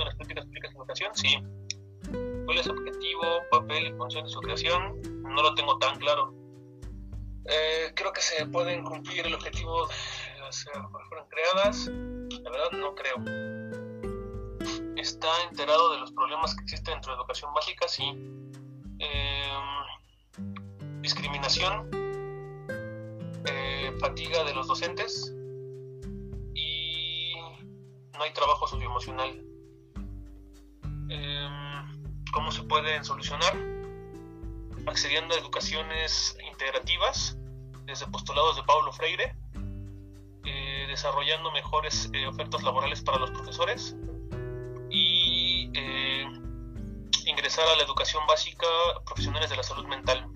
de las políticas públicas en educación? Sí. ¿Cuál es su objetivo, papel y función de su creación? No lo tengo tan claro. Eh, creo que se pueden cumplir el objetivo de las fueron creadas. La verdad no creo. ¿Está enterado de los problemas que existen dentro de educación básica? Sí. Em, discriminación, eh, fatiga de los docentes y no hay trabajo socioemocional. Em, ¿Cómo se pueden solucionar? Accediendo a educaciones integrativas desde postulados de Pablo Freire, eh, desarrollando mejores eh, ofertas laborales para los profesores y ingresar a la educación básica profesionales de la salud mental.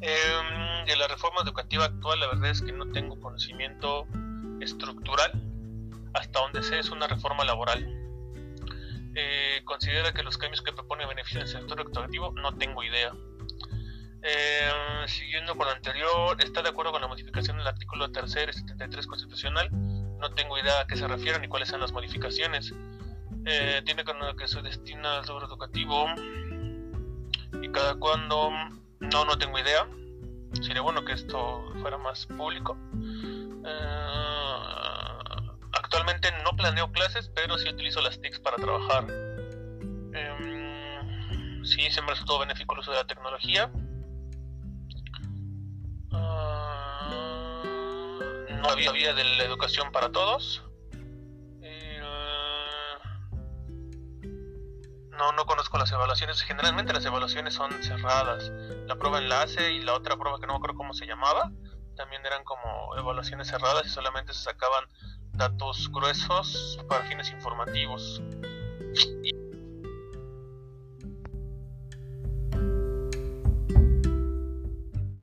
Eh, de la reforma educativa actual, la verdad es que no tengo conocimiento estructural. Hasta donde sé es una reforma laboral. Eh, considera que los cambios que propone benefician al sector educativo, no tengo idea. Eh, siguiendo con lo anterior, ¿está de acuerdo con la modificación del artículo 3 y 73 constitucional? No tengo idea a qué se refieren ni cuáles son las modificaciones. Eh, tiene que se destina al seguro educativo y cada cuando no no tengo idea sería bueno que esto fuera más público planeo clases pero sí utilizo las TICs para trabajar eh, sí se me resultó benéfico el uso de la tecnología ah, no había vía de la educación para todos No, no conozco las evaluaciones. Generalmente las evaluaciones son cerradas. La prueba enlace y la otra prueba que no me acuerdo cómo se llamaba, también eran como evaluaciones cerradas y solamente se sacaban datos gruesos para fines informativos. Y